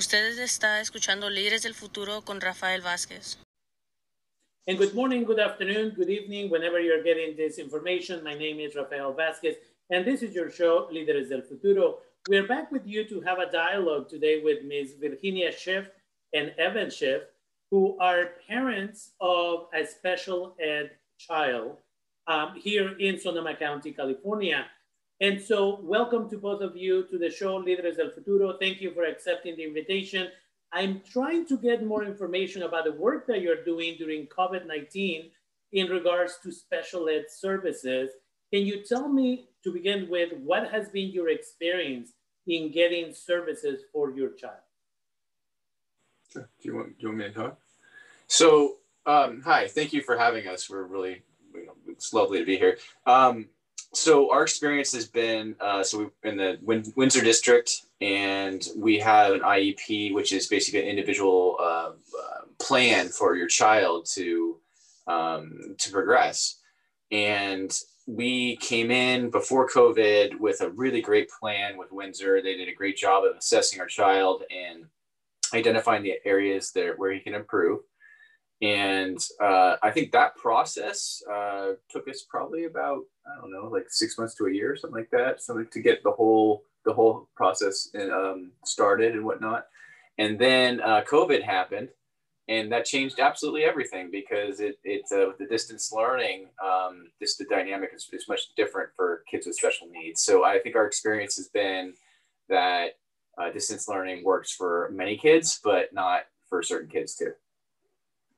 Ustedes está escuchando Líderes del Futuro con Rafael Vázquez. And good morning, good afternoon, good evening, whenever you're getting this information. My name is Rafael Vázquez, and this is your show, Líderes del Futuro. We're back with you to have a dialogue today with Ms. Virginia Schiff and Evan Schiff, who are parents of a special ed child um, here in Sonoma County, California. And so welcome to both of you to the show, Líderes del Futuro. Thank you for accepting the invitation. I'm trying to get more information about the work that you're doing during COVID-19 in regards to special ed services. Can you tell me, to begin with, what has been your experience in getting services for your child? Do you want, do you want me to talk? So, um, hi, thank you for having us. We're really, you know, it's lovely to be here. Um, so our experience has been uh, so we in the Win- Windsor district, and we have an IEP, which is basically an individual uh, uh, plan for your child to um, to progress. And we came in before COVID with a really great plan with Windsor. They did a great job of assessing our child and identifying the areas that where he can improve. And uh, I think that process uh, took us probably about I don't know like six months to a year, or something like that, something to get the whole the whole process um, started and whatnot. And then uh, COVID happened, and that changed absolutely everything because it it uh, the distance learning, um, just the dynamic is, is much different for kids with special needs. So I think our experience has been that uh, distance learning works for many kids, but not for certain kids too.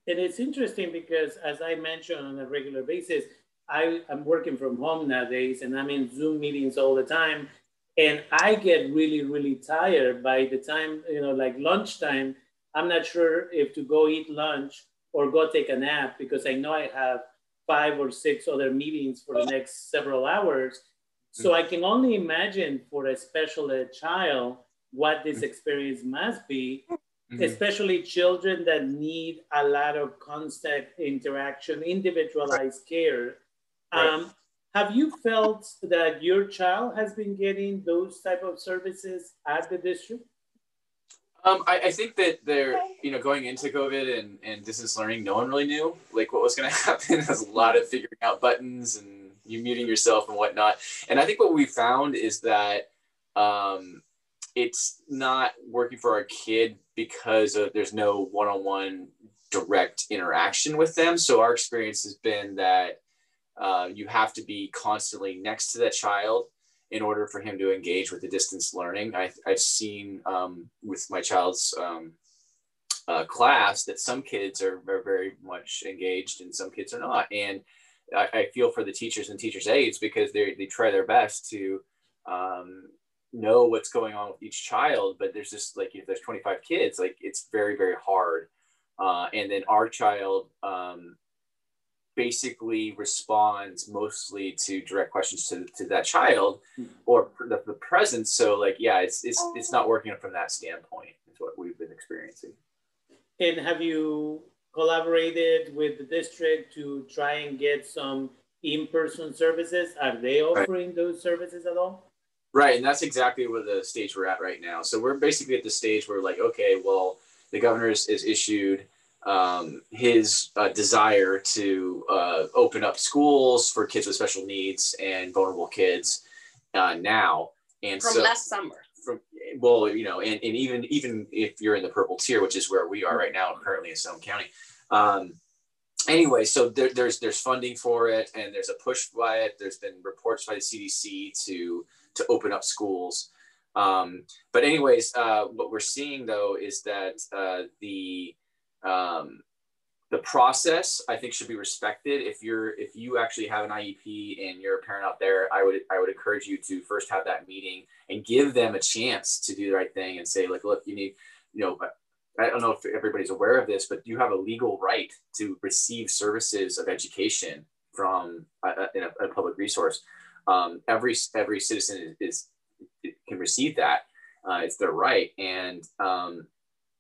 And it's interesting because, as I mentioned on a regular basis, I am working from home nowadays and I'm in Zoom meetings all the time. And I get really, really tired by the time, you know, like lunchtime. I'm not sure if to go eat lunch or go take a nap because I know I have five or six other meetings for the next several hours. So mm-hmm. I can only imagine for a special ed child what this mm-hmm. experience must be mm-hmm. especially children that need a lot of constant interaction, individualized care. Right. Um, have you felt that your child has been getting those type of services at the district? Um, I, I, think that they're, you know, going into COVID and, and distance learning, no one really knew like what was going to happen. There's a lot of figuring out buttons and you muting yourself and whatnot. And I think what we found is that um, it's not working for our kid because of, there's no one-on-one direct interaction with them. So our experience has been that uh, you have to be constantly next to that child in order for him to engage with the distance learning. I, have seen um, with my child's um, uh, class that some kids are, are, very much engaged and some kids are not. And I, I, feel for the teachers and teachers' aides because they, they try their best to um, know what's going on with each child but there's just like if there's 25 kids like it's very very hard. Uh, and then our child um, basically responds mostly to direct questions to, to that child hmm. or the, the presence so like yeah it's, it's it's not working from that standpoint is what we've been experiencing. And have you collaborated with the district to try and get some in-person services? Are they offering right. those services at all Right, and that's exactly where the stage we're at right now. So we're basically at the stage where like, okay, well, the governor is, is issued um, his uh, desire to uh, open up schools for kids with special needs and vulnerable kids uh, now. And from so, last summer. From well, you know, and, and even even if you're in the purple tier, which is where we are right now, currently in Sonoma County. Um, anyway, so there, there's there's funding for it, and there's a push by it. There's been reports by the CDC to to open up schools. Um, but anyways, uh, what we're seeing though is that uh, the um, the process I think should be respected. If you're if you actually have an IEP and you're a parent out there, I would I would encourage you to first have that meeting and give them a chance to do the right thing and say like, look, you need, you know, I don't know if everybody's aware of this, but you have a legal right to receive services of education from a, a, a public resource um, every every citizen is, is can receive that. Uh, it's their right, and um,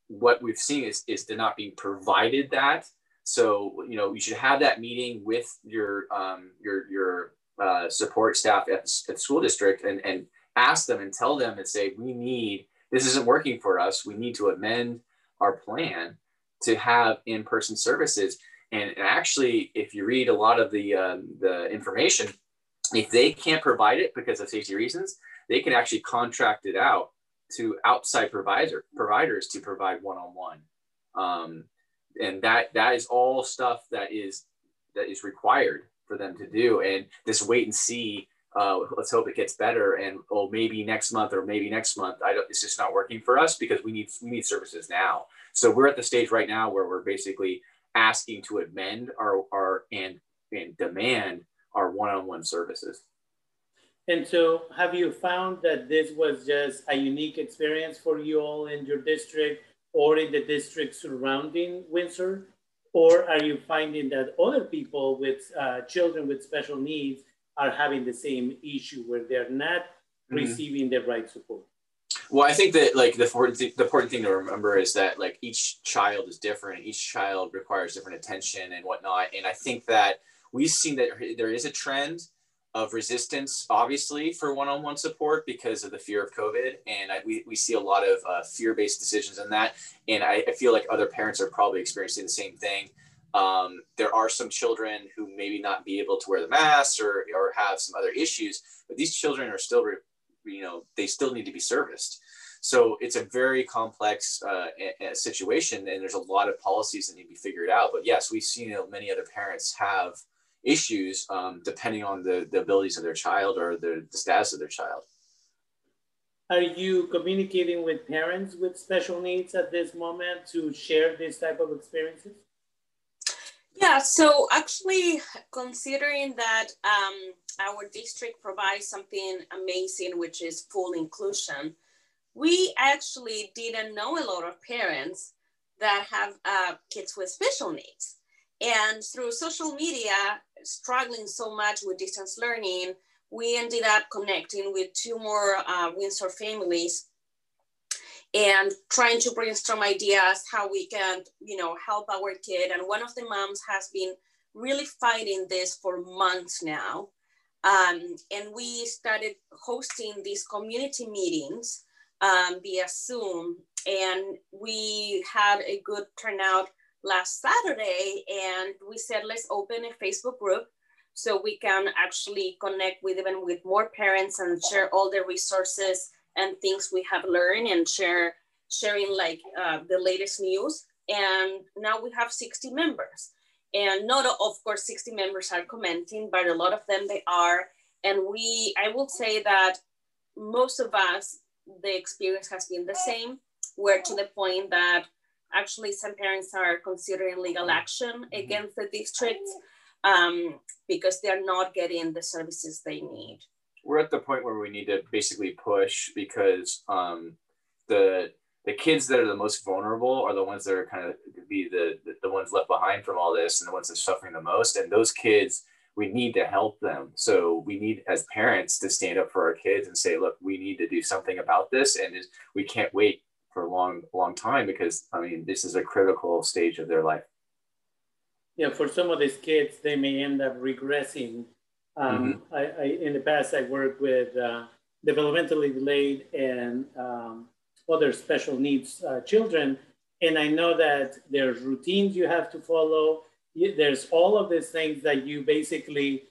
what we've seen is is they're not being provided that. So you know you should have that meeting with your um, your your uh, support staff at, at school district and and ask them and tell them and say we need this isn't working for us. We need to amend our plan to have in-person services. And, actually, if you read a lot of the um, the information, if they can't provide it because of safety reasons, they can actually contract it out to outside provider providers to provide one-on-one. Um, and that that is all stuff that is that is required for them to do. And this wait and see uh, let's hope it gets better and oh maybe next month or maybe next month i don't it's just not working for us because we need we need services now so we're at the stage right now where we're basically asking to amend our our and and demand our one-on-one services and so have you found that this was just a unique experience for you all in your district or in the district surrounding windsor or are you finding that other people with uh, children with special needs are having the same issue where they're not mm-hmm. receiving the right support. Well, I think that like the important, th- the important thing to remember is that like each child is different. Each child requires different attention and whatnot. And I think that we've seen that there is a trend of resistance, obviously, for one-on-one support because of the fear of COVID. And I, we, we see a lot of uh, fear-based decisions in that. And I, I feel like other parents are probably experiencing the same thing. Um, there are some children who maybe not be able to wear the mask or, or have some other issues, but these children are still, you know, they still need to be serviced. So it's a very complex uh, situation, and there's a lot of policies that need to be figured out. But yes, we've seen many other parents have issues um, depending on the, the abilities of their child or the, the status of their child. Are you communicating with parents with special needs at this moment to share this type of experiences? Yeah, so actually, considering that um, our district provides something amazing, which is full inclusion, we actually didn't know a lot of parents that have uh, kids with special needs. And through social media, struggling so much with distance learning, we ended up connecting with two more uh, Windsor families and trying to brainstorm ideas how we can you know help our kid. And one of the moms has been really fighting this for months now. Um, and we started hosting these community meetings um, via zoom. And we had a good turnout last saturday and we said let's open a facebook group so we can actually connect with even with more parents and share all the resources and things we have learned and share sharing like uh, the latest news. And now we have 60 members. And not of course 60 members are commenting, but a lot of them they are. And we, I will say that most of us, the experience has been the same. We're to the point that actually some parents are considering legal action against the district um, because they're not getting the services they need. We're at the point where we need to basically push because um, the the kids that are the most vulnerable are the ones that are kind of be the, the, the ones left behind from all this and the ones that are suffering the most. And those kids we need to help them. So we need as parents to stand up for our kids and say look we need to do something about this and we can't wait for a long long time because i mean this is a critical stage of their life yeah for some of these kids they may end up regressing um, mm-hmm. I, I, in the past, I worked with uh, developmentally delayed and um, other special needs uh, children. And I know that there's routines you have to follow. There's all of these things that you basically,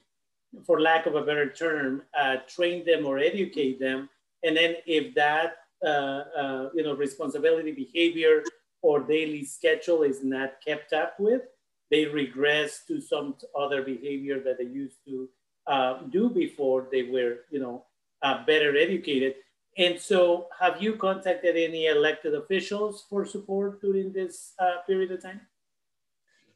for lack of a better term, uh, train them or educate them. And then if that, you know, responsibility behavior or daily schedule is not kept up with, they regress to some other behavior that they used to uh, do before they were, you know, uh, better educated. And so, have you contacted any elected officials for support during this uh, period of time?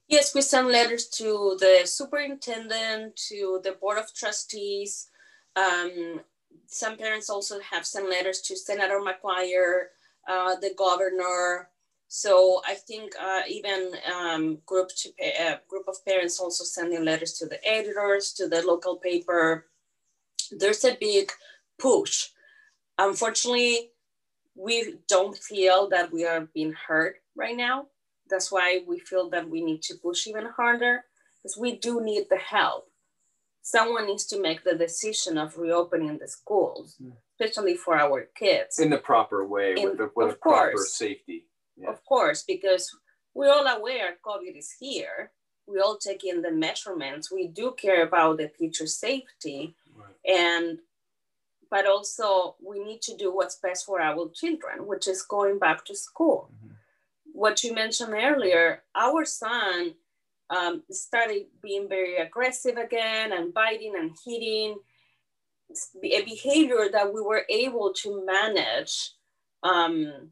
Yes, we sent letters to the superintendent, to the board of trustees. Um, some parents also have sent letters to Senator McGuire, uh, the governor. So I think uh, even um, group to uh, group of parents also sending letters to the editors, to the local paper. There's a big push Unfortunately, we don't feel that we are being heard right now. That's why we feel that we need to push even harder because we do need the help. Someone needs to make the decision of reopening the schools, mm. especially for our kids. In the proper way, In, with the, with of proper course, safety. Yeah. Of course, because we're all aware COVID is here. We all take in the measurements. We do care about the teacher safety. Right. And but also we need to do what's best for our children, which is going back to school. Mm-hmm. What you mentioned earlier, our son um, started being very aggressive again and biting and hitting, a behavior that we were able to manage um,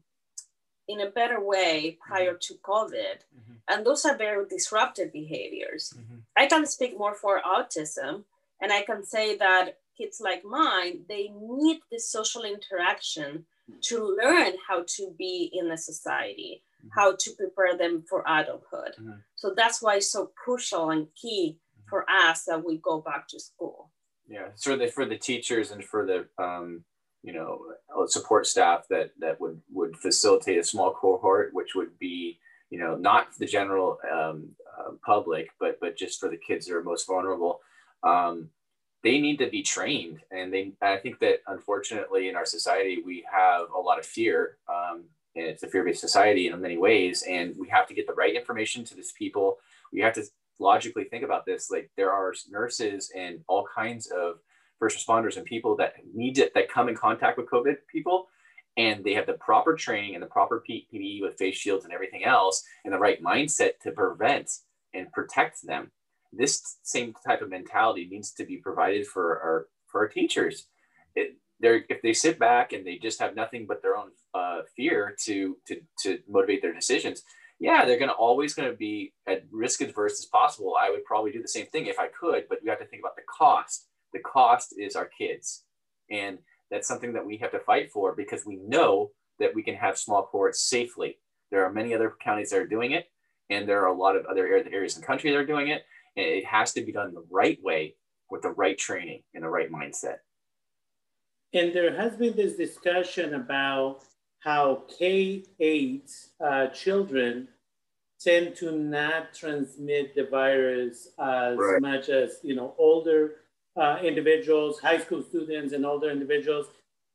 in a better way prior mm-hmm. to COVID. Mm-hmm. And those are very disruptive behaviors. Mm-hmm. I can speak more for autism, and I can say that kids like mine, they need the social interaction to learn how to be in a society. How to prepare them for adulthood. Mm-hmm. So that's why it's so crucial and key mm-hmm. for us that we go back to school. Yeah, so the, for the teachers and for the um, you know support staff that that would would facilitate a small cohort, which would be you know not the general um, uh, public, but but just for the kids that are most vulnerable. Um, they need to be trained and they i think that unfortunately in our society we have a lot of fear um, and it's a fear-based society in many ways and we have to get the right information to these people we have to logically think about this like there are nurses and all kinds of first responders and people that need to that come in contact with covid people and they have the proper training and the proper ppe with face shields and everything else and the right mindset to prevent and protect them this same type of mentality needs to be provided for our for our teachers. It, they're if they sit back and they just have nothing but their own uh, fear to to to motivate their decisions. Yeah, they're going to always going to be at risk adverse as possible. I would probably do the same thing if I could, but we have to think about the cost. The cost is our kids, and that's something that we have to fight for because we know that we can have small cohorts safely. There are many other counties that are doing it, and there are a lot of other areas in the country that are doing it. And it has to be done the right way with the right training and the right mindset. And there has been this discussion about how K 8 uh, children tend to not transmit the virus as right. much as you know older uh, individuals, high school students, and older individuals.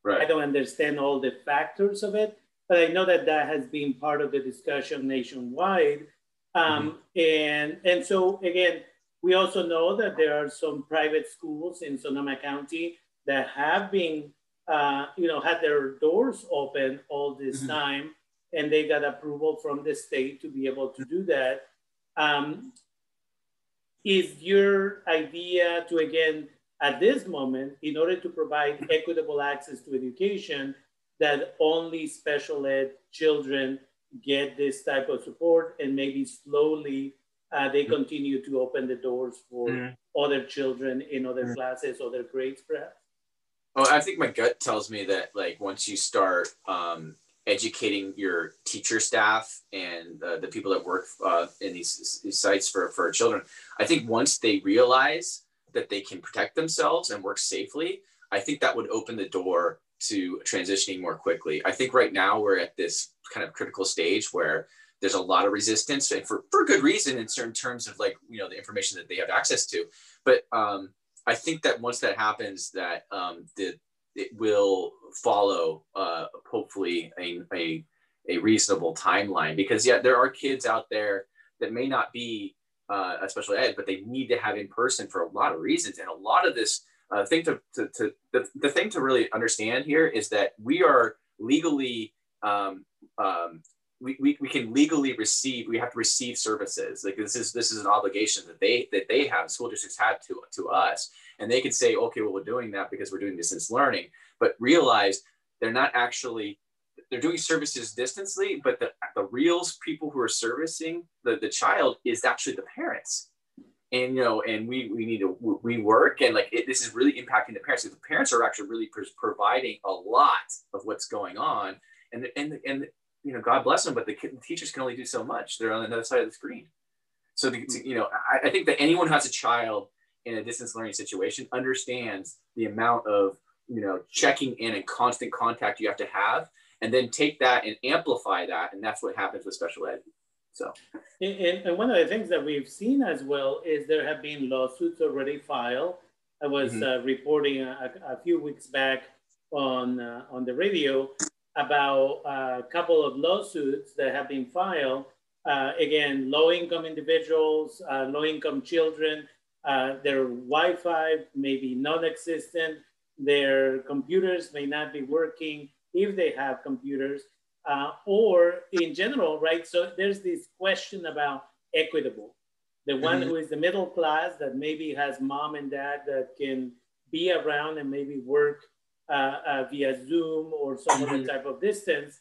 Right. I don't understand all the factors of it, but I know that that has been part of the discussion nationwide. Um, mm-hmm. And and so again, we also know that there are some private schools in Sonoma County that have been, uh, you know, had their doors open all this mm-hmm. time, and they got approval from the state to be able to do that. Um, is your idea to again at this moment, in order to provide equitable access to education, that only special ed children get this type of support and maybe slowly uh, they continue to open the doors for mm. other children in other mm. classes, other grades, perhaps? Oh, I think my gut tells me that like once you start um, educating your teacher staff and uh, the people that work uh, in these, these sites for, for children, I think once they realize that they can protect themselves and work safely, I think that would open the door to transitioning more quickly. I think right now we're at this kind of critical stage where there's a lot of resistance and for, for good reason in certain terms of like you know the information that they have access to but um, i think that once that happens that um, the, it will follow uh, hopefully a, a, a reasonable timeline. Because yeah there are kids out there that may not be uh, a special ed but they need to have in person for a lot of reasons. And a lot of this uh, thing to, to, to the, the thing to really understand here is that we are legally um, um, we, we, can legally receive we have to receive services. Like this is this is an obligation that they that they have school districts have to to us. And they could say okay well we're doing that because we're doing distance learning. But realize they're not actually they're doing services distantly but the, the real people who are servicing the, the child is actually the parents. And you know and we we need to we work and like it, this is really impacting the parents. The parents are actually really providing a lot of what's going on. And and and you know, God bless them, but the, the teachers can only do so much. They're on the other side of the screen. So, the, to, you know, I, I, think that anyone who has a child in a distance learning situation understands the amount of, you know, checking in and constant contact you have to have, and then take that and amplify that. And that's what happens with special ed. So, and, and one of the things that we've seen as well is there have been lawsuits already filed I was mm-hmm. uh, reporting a, a, few weeks back on uh, on the radio about a couple of lawsuits that have been filed. Uh, again, low-income individuals, uh, low-income children, uh, their Wi-Fi may be non-existent, their computers may not be working if they have computers, uh, or in general, right? So there's this question about equitable. The one mm-hmm. who is the middle class that maybe has mom and dad that can be around and maybe work via Zoom or some mm-hmm. other type of distance,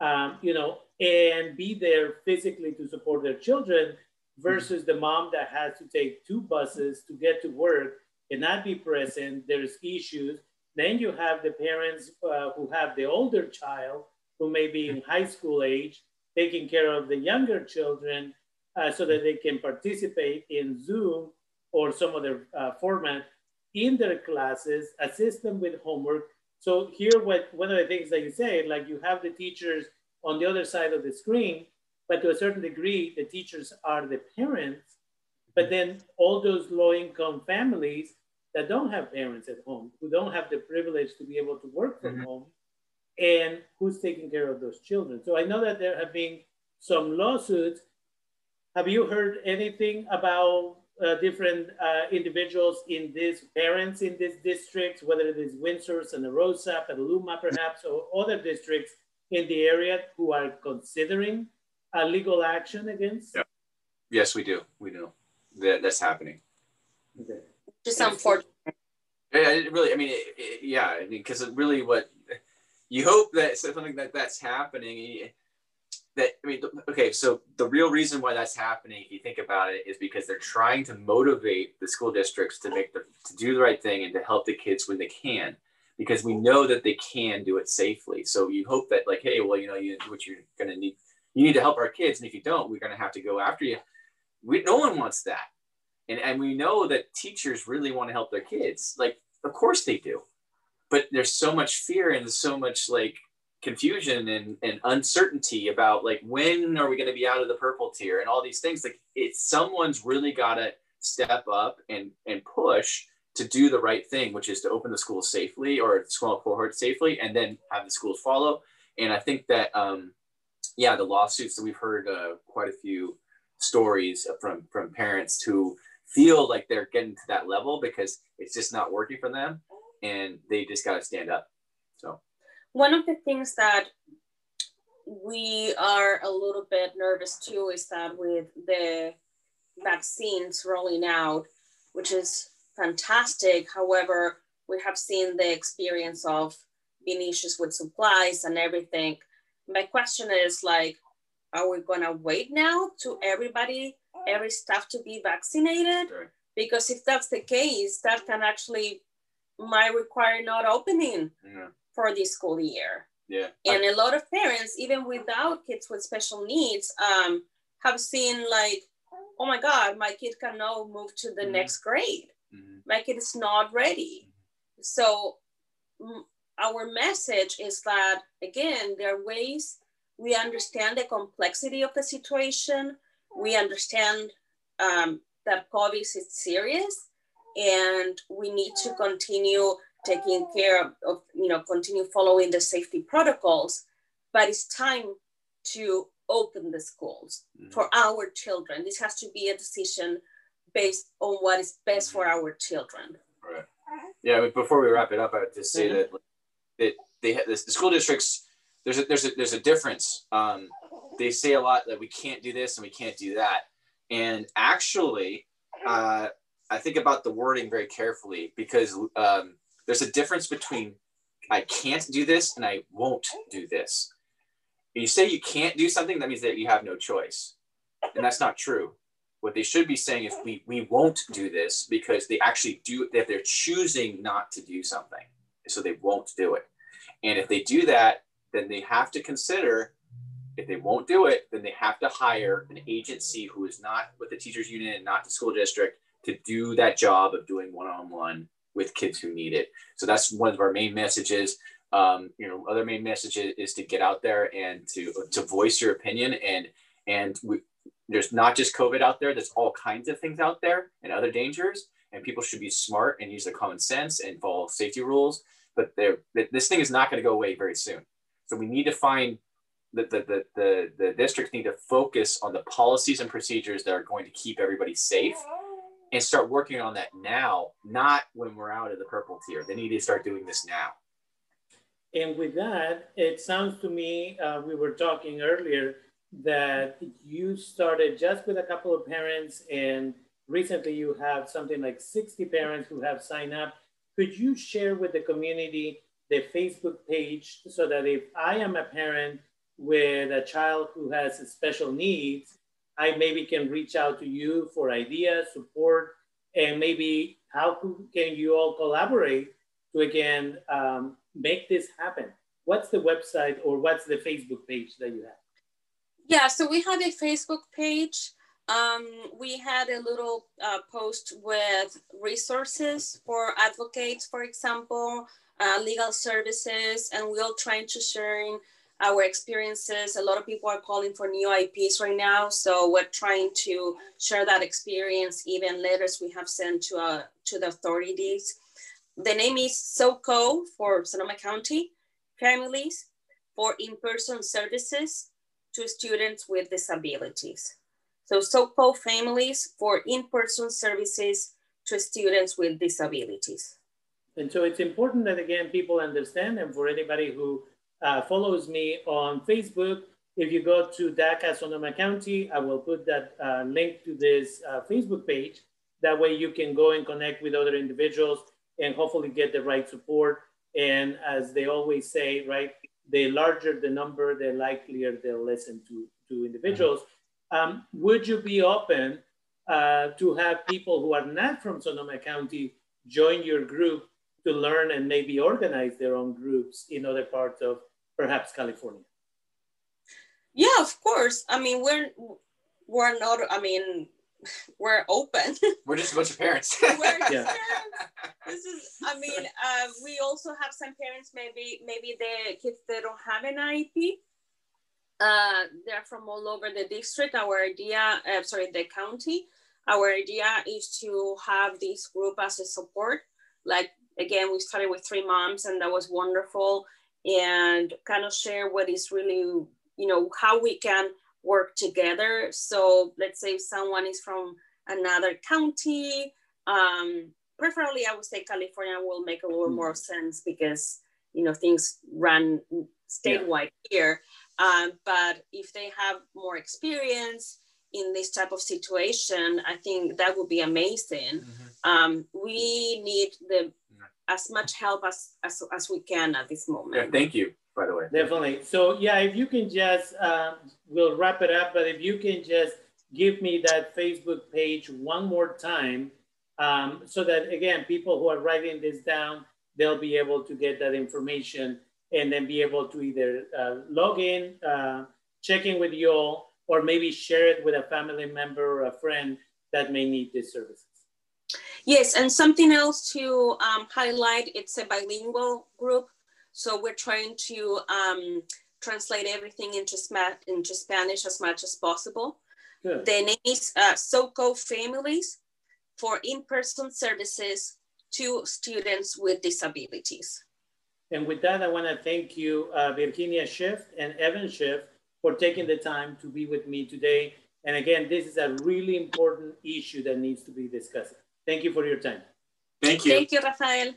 um, you know, and be there physically to support their children versus mm-hmm. the mom that has to take two buses to get to work cannot be present. There's issues. Then you have the parents uh, who have the older child who may be in high school age, taking care of the younger children uh, so that they can participate in Zoom or some other uh, format in their classes, assist them with homework. So here, what one of the things that you say, like you have the teachers on the other side of the screen, but to a certain degree, the teachers are the parents. But then all those low-income families that don't have parents at home, who don't have the privilege to be able to work from mm-hmm. home, and who's taking care of those children. So I know that there have been some lawsuits. Have you heard anything about uh, different uh, individuals in these parents in these districts, whether it is Windsor, Santa Rosa, Petaluma, perhaps, or other districts in the area who are considering a legal action against? Yeah. Yes, we do. We do. That, that's happening. Okay. Just unfortunate. Yeah, it really. I mean, it, it, yeah. I mean, because really, what you hope that something like that's happening that i mean okay so the real reason why that's happening if you think about it is because they're trying to motivate the school districts to make the to do the right thing and to help the kids when they can because we know that they can do it safely. So you hope that like hey well you know you what you're going to need you need to help our kids and if you don't we're going to have to go after you. We no one wants that. And and we know that teachers really want to help their kids. Like of course they do. But there's so much fear and so much like confusion and, and uncertainty about like when are we going to be out of the purple tier and all these things. Like it's someone's really got to step up and and push to do the right thing which is to open the schools safely or small cohort safely and then have the schools follow. And i think that um yeah the lawsuits that we've heard uh, quite a few stories from from parents who feel like they're getting to that level because it's just not working for them and they just got to stand up. So, one of the things that we are a little bit nervous too is that with the vaccines rolling out, which is fantastic. However, we have seen the experience of being issues with supplies and everything. My question is like, are we gonna wait now to everybody, every staff to be vaccinated? Sure. Because if that's the case, that can actually might require not opening yeah. For this school year. Yeah. And a lot of parents, even without kids with special needs, um, have seen like, oh my God, my kid cannot move to the mm-hmm. next grade. Mm-hmm. My kid is not ready. Mm-hmm. So m- our message is that again, there are ways we understand the complexity of the situation. We understand um, that COVID is serious and we need to continue taking care of, of, you know continue following the safety protocols but it's time to open the schools mm-hmm. for our children. This has to be a decision based on what is best for our children. Right. Yeah before we wrap it up i would just say mm-hmm. that that they have the school districts there's a there's a there's a difference. Um, they say a lot that we can't do this and we can't do that. And actually uh, I think about the wording very carefully because um, there's a difference between I can't do this and I won't do this. you say you can't do something, that means that you have no choice. And that's not true. What they should be saying is we, we won't do this because they actually do that they're choosing not to do something. So they won't do it. And if they do that, then they have to consider if they won't do it, then they have to hire an agency who is not with the teachers union and not the school district to do that job of doing one-on-one with kids who need it. So that's one of our main messages. Um, you know, other main message is to get out there and to to voice your opinion and and we, there's not just COVID out there. There's all kinds of things out there and other dangers. and people should be smart and use their common sense and follow safety rules. But there this thing is not going to go away very soon. So we need to find the, the, the, the, the districts need to focus on the policies and procedures that are going to keep everybody safe and start working on that now, not when we're out of the purple tier. They need to start doing this now. And with that, it sounds to me, uh, we were talking earlier that you started just with a couple of parents, and recently you have something like 60 parents who have signed up. Could you share with the community the Facebook page so that if I am a parent with a child who has special needs, I maybe can reach out to you for ideas, support, and maybe how can you all collaborate to again um, make this happen? What's the website or what's the Facebook page that you have? Yeah, so we have a Facebook page. Um, we had a little uh, post with resources for advocates, for example, uh, legal services, and we're trying to share our experiences. A lot of people are calling for new IEPs right now, so we're trying to share that experience. Even letters we have sent to uh, to the authorities. The name is SOCO for Sonoma County Families for in-person services to students with disabilities. So SOCO Families for in-person services to students with disabilities. And so it's important that again, people understand and for anybody who uh, follows me on Facebook, if you go to DACA Sonoma County, I will put that uh, link to this uh, Facebook page. That way you can go and connect with other individuals and hopefully get the right support. And as they always say, right, the larger the number, the likelier they'll listen to, to individuals. Um, would you be open uh, to have people who are not from Sonoma County join your group to learn and maybe organize their own groups in other parts of perhaps California? Yeah, of course. I mean, we're we're not. I mean, we're open. We're just a bunch of parents. we're yeah. parents. This is. I mean, uh, we also have some parents. Maybe maybe the kids that don't have an IEP. Uh, they're from all over the district. Our idea, uh, sorry, the county. Our idea is to have this group as a support. Like again, we started with three moms, and that was wonderful. And kind of share what is really, you know, how we can work together. So let's say if someone is from another county, um, preferably I would say California will make a little mm. more sense because you know things run statewide yeah. here. Um, but if they have more experience in this type of situation, I think that would be amazing. Mm-hmm. Um, we need the as much help as, as as we can at this moment. Yeah, thank you by the way. Definitely. So yeah, if you can just, um, we'll wrap it up, but if you can just give me that Facebook page one more time, um, so that again, people who are writing this down, they'll be able to get that information and then be able to either uh, log in, uh, check in with you all, or maybe share it with a family member or a friend that may need these services. Yes, and something else to um, highlight, it's a bilingual group. So we're trying to um, translate everything into, into Spanish as much as possible. Good. The name is uh, SOCO Families for in-person services to students with disabilities. And with that, I want to thank you, uh, Virginia Schiff and Evan Schiff, for taking the time to be with me today. And again, this is a really important issue that needs to be discussed. Thank you for your time. Thank you. Thank you, Rafael.